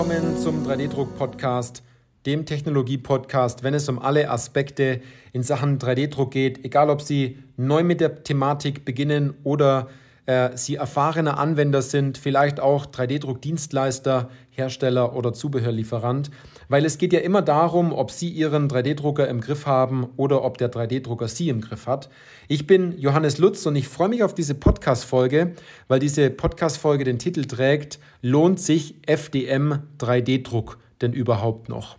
Willkommen zum 3D-Druck-Podcast, dem Technologie-Podcast, wenn es um alle Aspekte in Sachen 3D-Druck geht, egal ob Sie neu mit der Thematik beginnen oder äh, Sie erfahrener Anwender sind, vielleicht auch 3D-Druck-Dienstleister, Hersteller oder Zubehörlieferant, weil es geht ja immer darum, ob Sie Ihren 3D-Drucker im Griff haben oder ob der 3D-Drucker Sie im Griff hat. Ich bin Johannes Lutz und ich freue mich auf diese Podcast-Folge, weil diese Podcast-Folge den Titel trägt, lohnt sich FDM 3D-Druck denn überhaupt noch?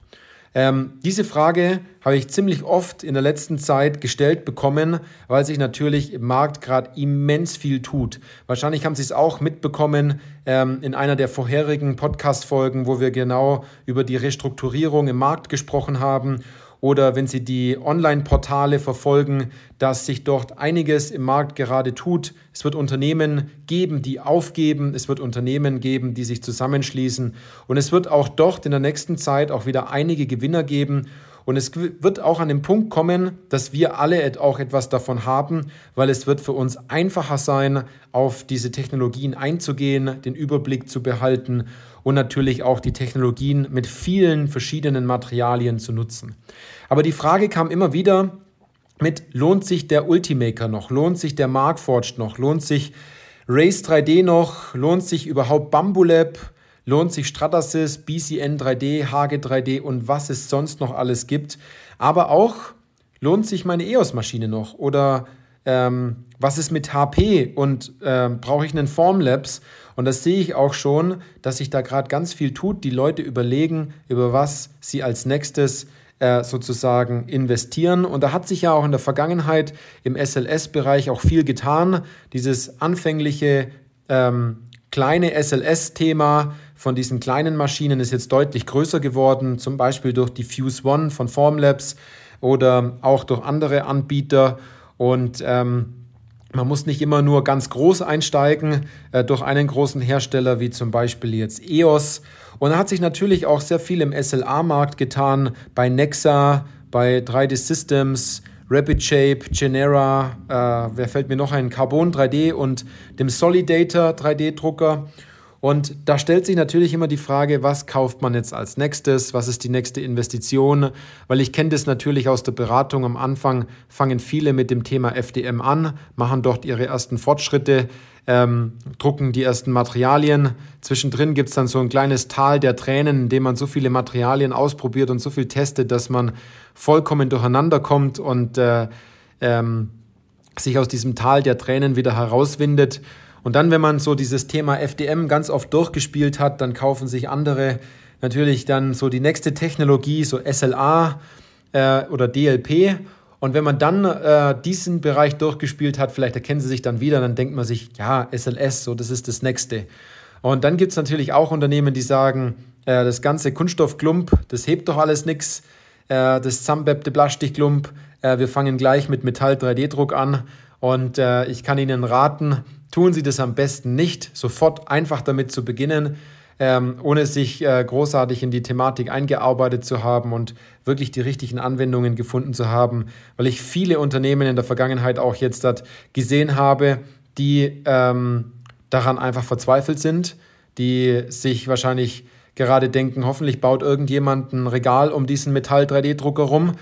Ähm, diese Frage habe ich ziemlich oft in der letzten Zeit gestellt bekommen, weil sich natürlich im Markt gerade immens viel tut. Wahrscheinlich haben Sie es auch mitbekommen ähm, in einer der vorherigen Podcast-Folgen, wo wir genau über die Restrukturierung im Markt gesprochen haben oder wenn Sie die Online-Portale verfolgen, dass sich dort einiges im Markt gerade tut. Es wird Unternehmen geben, die aufgeben. Es wird Unternehmen geben, die sich zusammenschließen. Und es wird auch dort in der nächsten Zeit auch wieder einige Gewinner geben. Und es wird auch an den Punkt kommen, dass wir alle auch etwas davon haben, weil es wird für uns einfacher sein, auf diese Technologien einzugehen, den Überblick zu behalten und natürlich auch die Technologien mit vielen verschiedenen Materialien zu nutzen. Aber die Frage kam immer wieder mit, lohnt sich der Ultimaker noch? Lohnt sich der Markforged noch? Lohnt sich Race 3D noch? Lohnt sich überhaupt Bambulab? Lohnt sich Stratasys, BCN 3D, Hage 3D und was es sonst noch alles gibt. Aber auch lohnt sich meine EOS-Maschine noch oder ähm, was ist mit HP und ähm, brauche ich einen Formlabs? Und das sehe ich auch schon, dass sich da gerade ganz viel tut. Die Leute überlegen, über was sie als nächstes äh, sozusagen investieren. Und da hat sich ja auch in der Vergangenheit im SLS-Bereich auch viel getan. Dieses anfängliche ähm, kleine SLS-Thema von diesen kleinen Maschinen ist jetzt deutlich größer geworden, zum Beispiel durch die Fuse One von Formlabs oder auch durch andere Anbieter. Und ähm, man muss nicht immer nur ganz groß einsteigen äh, durch einen großen Hersteller wie zum Beispiel jetzt EOS. Und da hat sich natürlich auch sehr viel im SLA-Markt getan, bei Nexa, bei 3D Systems, Rapid Shape, Genera, äh, wer fällt mir noch ein, Carbon 3D und dem Solidator 3D-Drucker. Und da stellt sich natürlich immer die Frage, was kauft man jetzt als nächstes? Was ist die nächste Investition? Weil ich kenne das natürlich aus der Beratung. Am Anfang fangen viele mit dem Thema FDM an, machen dort ihre ersten Fortschritte, ähm, drucken die ersten Materialien. Zwischendrin gibt es dann so ein kleines Tal der Tränen, in dem man so viele Materialien ausprobiert und so viel testet, dass man vollkommen durcheinander kommt und äh, ähm, sich aus diesem Tal der Tränen wieder herauswindet. Und dann, wenn man so dieses Thema FDM ganz oft durchgespielt hat, dann kaufen sich andere natürlich dann so die nächste Technologie, so SLA äh, oder DLP. Und wenn man dann äh, diesen Bereich durchgespielt hat, vielleicht erkennen sie sich dann wieder, dann denkt man sich, ja, SLS, so das ist das nächste. Und dann gibt es natürlich auch Unternehmen, die sagen, äh, das ganze Kunststoffklump, das hebt doch alles nichts, äh, das zusammenbebte Plastikklump, äh, wir fangen gleich mit Metall-3D-Druck an. Und äh, ich kann Ihnen raten, tun Sie das am besten nicht, sofort einfach damit zu beginnen ähm, ohne sich äh, großartig in die Thematik eingearbeitet zu haben und wirklich die richtigen Anwendungen gefunden zu haben, weil ich viele Unternehmen in der Vergangenheit auch jetzt dort gesehen habe, die ähm, daran einfach verzweifelt sind, die sich wahrscheinlich gerade denken, hoffentlich baut irgendjemand ein Regal um diesen Metall-3D-Drucker rum.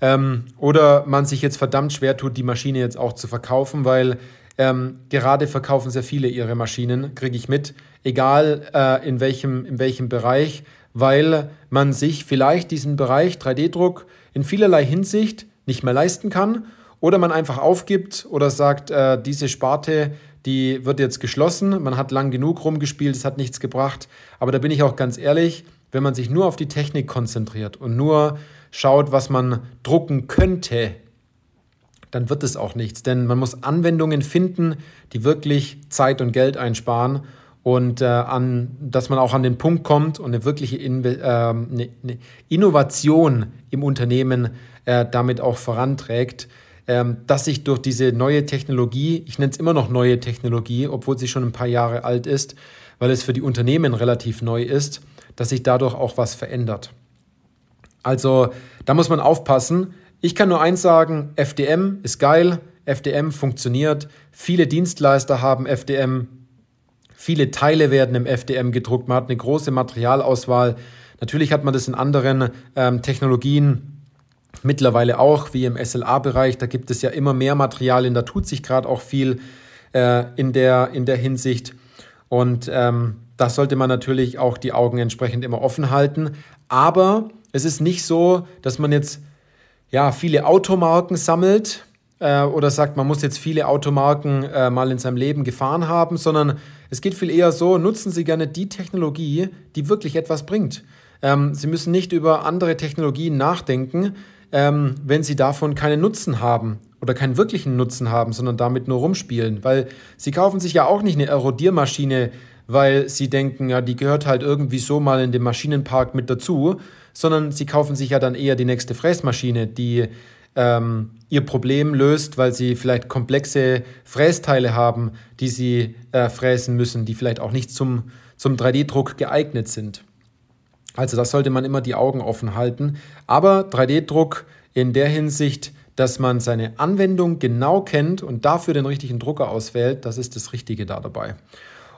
Ähm, oder man sich jetzt verdammt schwer tut, die Maschine jetzt auch zu verkaufen, weil ähm, gerade verkaufen sehr viele ihre Maschinen, kriege ich mit, egal äh, in, welchem, in welchem Bereich, weil man sich vielleicht diesen Bereich 3D-Druck in vielerlei Hinsicht nicht mehr leisten kann oder man einfach aufgibt oder sagt, äh, diese Sparte, die wird jetzt geschlossen, man hat lang genug rumgespielt, es hat nichts gebracht. Aber da bin ich auch ganz ehrlich, wenn man sich nur auf die Technik konzentriert und nur schaut, was man drucken könnte, dann wird es auch nichts. Denn man muss Anwendungen finden, die wirklich Zeit und Geld einsparen und äh, an, dass man auch an den Punkt kommt und eine wirkliche In äh, eine, eine Innovation im Unternehmen äh, damit auch voranträgt, ähm, dass sich durch diese neue Technologie, ich nenne es immer noch neue Technologie, obwohl sie schon ein paar Jahre alt ist, weil es für die Unternehmen relativ neu ist, dass sich dadurch auch was verändert. Also da muss man aufpassen, ich kann nur eins sagen, FDM ist geil, FDM funktioniert, viele Dienstleister haben FDM, Viele Teile werden im FDM gedruckt. Man hat eine große Materialauswahl. Natürlich hat man das in anderen ähm, Technologien mittlerweile auch, wie im SLA-Bereich. Da gibt es ja immer mehr Materialien. Da tut sich gerade auch viel äh, in, der, in der Hinsicht. Und ähm, da sollte man natürlich auch die Augen entsprechend immer offen halten. Aber es ist nicht so, dass man jetzt ja, viele Automarken sammelt äh, oder sagt, man muss jetzt viele Automarken äh, mal in seinem Leben gefahren haben, sondern es geht viel eher so, nutzen Sie gerne die Technologie, die wirklich etwas bringt. Ähm, Sie müssen nicht über andere Technologien nachdenken, ähm, wenn Sie davon keinen Nutzen haben oder keinen wirklichen Nutzen haben, sondern damit nur rumspielen. Weil Sie kaufen sich ja auch nicht eine Erodiermaschine, weil Sie denken, ja, die gehört halt irgendwie so mal in den Maschinenpark mit dazu, sondern Sie kaufen sich ja dann eher die nächste Fräsmaschine, die ähm, ihr Problem löst, weil sie vielleicht komplexe Frästeile haben, die sie äh, fräsen müssen, die vielleicht auch nicht zum, zum 3D-Druck geeignet sind. Also das sollte man immer die Augen offen halten. Aber 3D-Druck in der Hinsicht, dass man seine Anwendung genau kennt und dafür den richtigen Drucker auswählt, das ist das Richtige da dabei.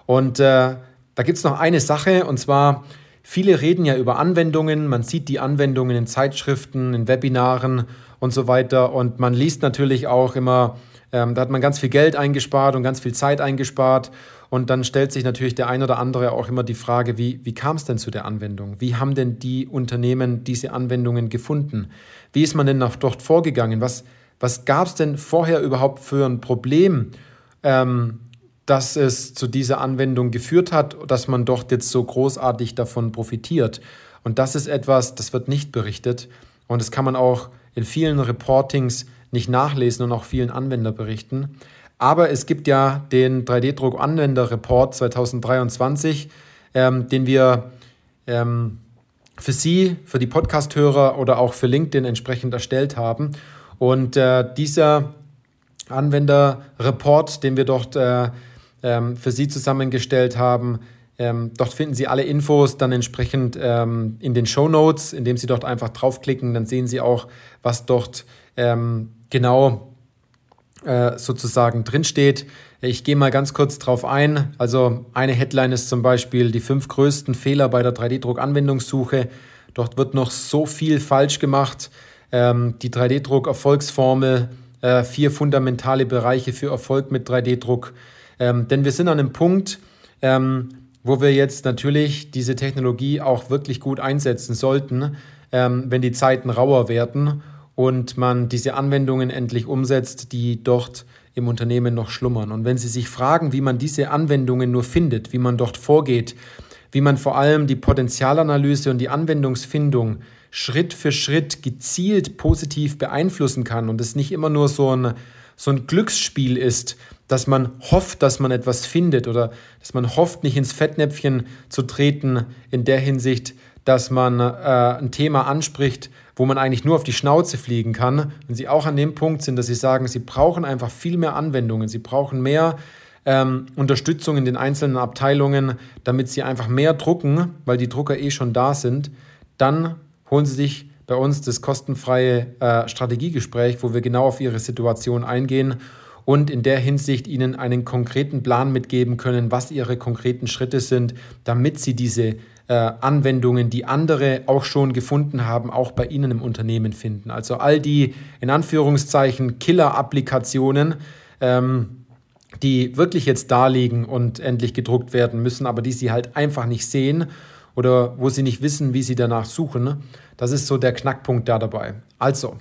Und äh, da gibt es noch eine Sache, und zwar, viele reden ja über Anwendungen, man sieht die Anwendungen in Zeitschriften, in Webinaren und so weiter. Und man liest natürlich auch immer, ähm, da hat man ganz viel Geld eingespart und ganz viel Zeit eingespart. Und dann stellt sich natürlich der ein oder andere auch immer die Frage, wie, wie kam es denn zu der Anwendung? Wie haben denn die Unternehmen diese Anwendungen gefunden? Wie ist man denn noch dort vorgegangen? Was, was gab es denn vorher überhaupt für ein Problem, ähm, dass es zu dieser Anwendung geführt hat, dass man doch jetzt so großartig davon profitiert? Und das ist etwas, das wird nicht berichtet. Und das kann man auch in vielen Reportings nicht nachlesen und auch vielen Anwenderberichten. Aber es gibt ja den 3D-Druck-Anwender-Report 2023, ähm, den wir ähm, für Sie, für die Podcast-Hörer oder auch für LinkedIn entsprechend erstellt haben. Und äh, dieser Anwender-Report, den wir dort äh, ähm, für Sie zusammengestellt haben, ähm, dort finden Sie alle Infos dann entsprechend ähm, in den Show Notes, indem Sie dort einfach draufklicken. Dann sehen Sie auch, was dort ähm, genau äh, sozusagen drinsteht. Ich gehe mal ganz kurz drauf ein. Also eine Headline ist zum Beispiel die fünf größten Fehler bei der 3D-Druck-Anwendungssuche. Dort wird noch so viel falsch gemacht. Ähm, die 3D-Druck-Erfolgsformel, äh, vier fundamentale Bereiche für Erfolg mit 3D-Druck. Ähm, denn wir sind an einem Punkt, ähm, wo wir jetzt natürlich diese Technologie auch wirklich gut einsetzen sollten, ähm, wenn die Zeiten rauer werden und man diese Anwendungen endlich umsetzt, die dort im Unternehmen noch schlummern. Und wenn Sie sich fragen, wie man diese Anwendungen nur findet, wie man dort vorgeht, wie man vor allem die Potenzialanalyse und die Anwendungsfindung Schritt für Schritt gezielt positiv beeinflussen kann und es nicht immer nur so ein, so ein Glücksspiel ist, dass man hofft, dass man etwas findet oder dass man hofft, nicht ins Fettnäpfchen zu treten in der Hinsicht, dass man äh, ein Thema anspricht, wo man eigentlich nur auf die Schnauze fliegen kann. Wenn Sie auch an dem Punkt sind, dass Sie sagen, Sie brauchen einfach viel mehr Anwendungen, Sie brauchen mehr ähm, Unterstützung in den einzelnen Abteilungen, damit Sie einfach mehr drucken, weil die Drucker eh schon da sind, dann holen Sie sich bei uns das kostenfreie äh, Strategiegespräch, wo wir genau auf Ihre Situation eingehen und in der Hinsicht Ihnen einen konkreten Plan mitgeben können, was Ihre konkreten Schritte sind, damit Sie diese äh, Anwendungen, die andere auch schon gefunden haben, auch bei Ihnen im Unternehmen finden. Also all die in Anführungszeichen Killer-Applikationen, ähm, die wirklich jetzt da liegen und endlich gedruckt werden müssen, aber die Sie halt einfach nicht sehen oder wo Sie nicht wissen, wie Sie danach suchen. Das ist so der Knackpunkt da dabei. Also,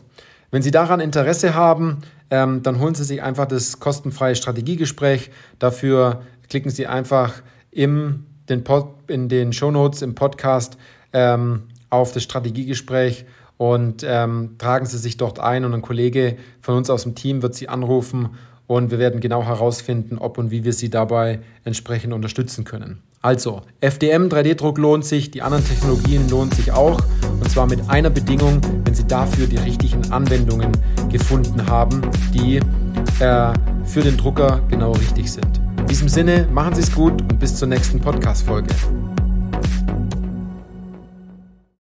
wenn Sie daran Interesse haben, ähm, dann holen Sie sich einfach das kostenfreie Strategiegespräch. Dafür klicken Sie einfach im, den Pod, in den Shownotes im Podcast ähm, auf das Strategiegespräch und ähm, tragen Sie sich dort ein und ein Kollege von uns aus dem Team wird Sie anrufen und wir werden genau herausfinden, ob und wie wir Sie dabei entsprechend unterstützen können. Also, FDM 3D-Druck lohnt sich, die anderen Technologien lohnen sich auch. Und zwar mit einer Bedingung, wenn Sie dafür die richtigen Anwendungen gefunden haben, die äh, für den Drucker genau richtig sind. In diesem Sinne, machen Sie es gut und bis zur nächsten Podcast-Folge.